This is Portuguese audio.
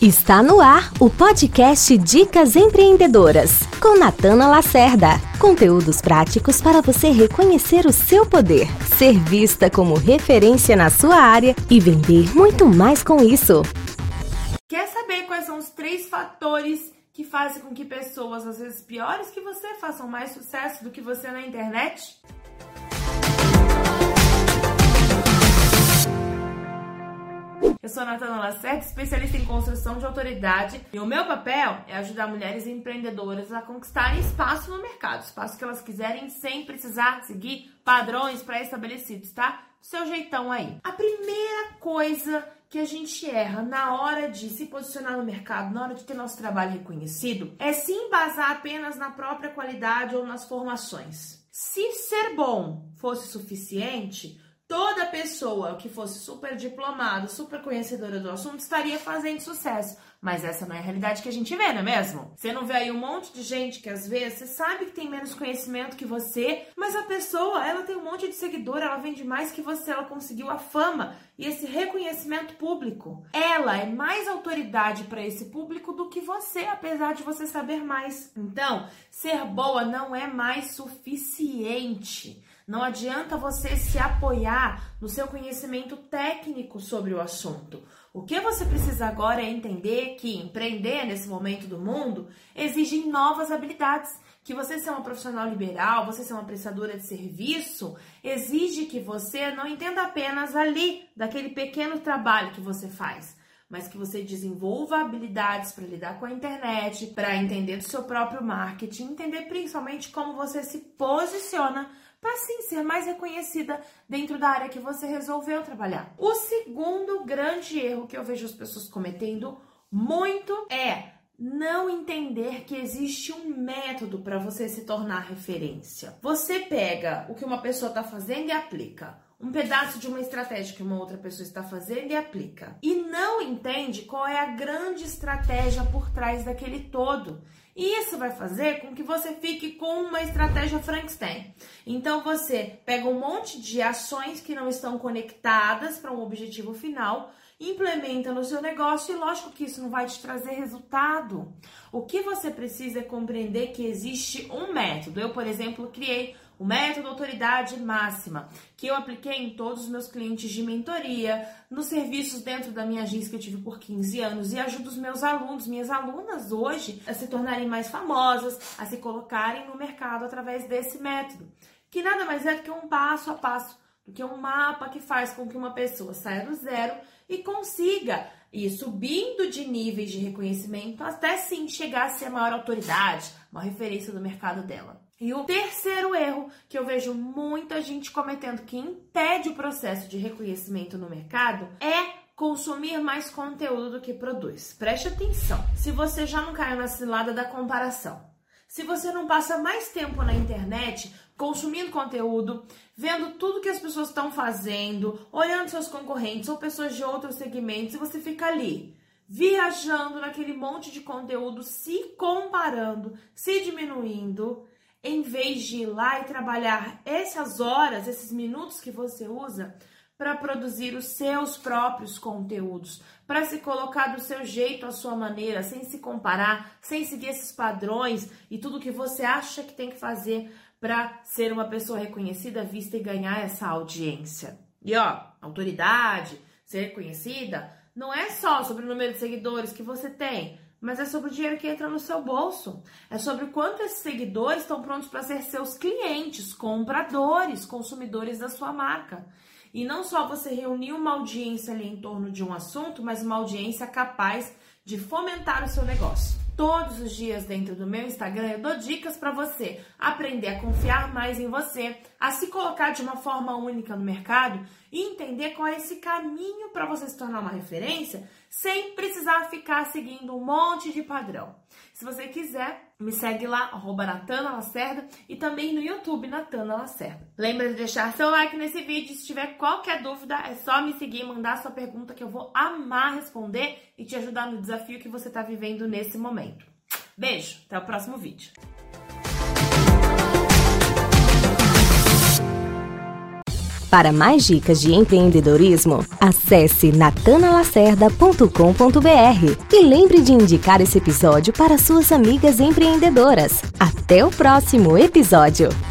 Está no ar o podcast Dicas Empreendedoras, com Natana Lacerda. Conteúdos práticos para você reconhecer o seu poder, ser vista como referência na sua área e vender muito mais com isso. Quer saber quais são os três fatores que fazem com que pessoas, às vezes piores que você, façam mais sucesso do que você na internet? Sou Natana Lacerda, especialista em construção de autoridade, e o meu papel é ajudar mulheres empreendedoras a conquistarem espaço no mercado, espaço que elas quiserem sem precisar seguir padrões pré-estabelecidos, tá? Seu jeitão aí. A primeira coisa que a gente erra na hora de se posicionar no mercado, na hora de ter nosso trabalho reconhecido, é se embasar apenas na própria qualidade ou nas formações. Se ser bom fosse suficiente, toda pessoa que fosse super diplomada, super conhecedora do assunto estaria fazendo sucesso. Mas essa não é a realidade que a gente vê, não é mesmo? Você não vê aí um monte de gente que às vezes você sabe que tem menos conhecimento que você, mas a pessoa, ela tem um monte de seguidor, ela vende mais que você, ela conseguiu a fama e esse reconhecimento público. Ela é mais autoridade para esse público do que você, apesar de você saber mais. Então, ser boa não é mais suficiente. Não adianta você se apoiar no seu conhecimento técnico sobre o assunto. O que você precisa agora é entender que empreender nesse momento do mundo exige novas habilidades. Que você ser uma profissional liberal, você ser uma prestadora de serviço, exige que você não entenda apenas ali, daquele pequeno trabalho que você faz, mas que você desenvolva habilidades para lidar com a internet, para entender do seu próprio marketing, entender principalmente como você se posiciona para sim ser mais reconhecida dentro da área que você resolveu trabalhar. O segundo grande erro que eu vejo as pessoas cometendo muito é não entender que existe um método para você se tornar referência. Você pega o que uma pessoa está fazendo e aplica. Um pedaço de uma estratégia que uma outra pessoa está fazendo e aplica. E não entende qual é a grande estratégia por trás daquele todo. E isso vai fazer com que você fique com uma estratégia Frankenstein. Então você pega um monte de ações que não estão conectadas para um objetivo final, implementa no seu negócio e lógico que isso não vai te trazer resultado. O que você precisa é compreender que existe um método. Eu, por exemplo, criei o método autoridade máxima, que eu apliquei em todos os meus clientes de mentoria, nos serviços dentro da minha agência que eu tive por 15 anos e ajudo os meus alunos, minhas alunas hoje a se tornarem mais famosas, a se colocarem no mercado através desse método, que nada mais é do que um passo a passo, que um mapa que faz com que uma pessoa saia do zero e consiga ir subindo de níveis de reconhecimento até sim chegar a ser a maior autoridade, uma referência do mercado dela. E o terceiro erro que eu vejo muita gente cometendo que impede o processo de reconhecimento no mercado é consumir mais conteúdo do que produz. Preste atenção. Se você já não caiu na cilada da comparação, se você não passa mais tempo na internet consumindo conteúdo, vendo tudo que as pessoas estão fazendo, olhando seus concorrentes ou pessoas de outros segmentos, e você fica ali viajando naquele monte de conteúdo, se comparando, se diminuindo, em vez de ir lá e trabalhar essas horas, esses minutos que você usa para produzir os seus próprios conteúdos, para se colocar do seu jeito, à sua maneira, sem se comparar, sem seguir esses padrões e tudo que você acha que tem que fazer para ser uma pessoa reconhecida, vista e ganhar essa audiência. E ó, autoridade, ser reconhecida, não é só sobre o número de seguidores que você tem, mas é sobre o dinheiro que entra no seu bolso. É sobre quanto esses seguidores estão prontos para ser seus clientes, compradores, consumidores da sua marca. E não só você reunir uma audiência ali em torno de um assunto, mas uma audiência capaz de fomentar o seu negócio. Todos os dias dentro do meu Instagram eu dou dicas para você aprender a confiar mais em você, a se colocar de uma forma única no mercado e entender qual é esse caminho para você se tornar uma referência sem precisar ficar seguindo um monte de padrão. Se você quiser, me segue lá, arroba Natana Lacerda e também no YouTube, Natana Lacerda. Lembra de deixar seu like nesse vídeo. Se tiver qualquer dúvida, é só me seguir e mandar sua pergunta que eu vou amar responder e te ajudar no desafio que você está vivendo nesse momento. Beijo, até o próximo vídeo. Para mais dicas de empreendedorismo, acesse natanalacerda.com.br e lembre de indicar esse episódio para suas amigas empreendedoras. Até o próximo episódio!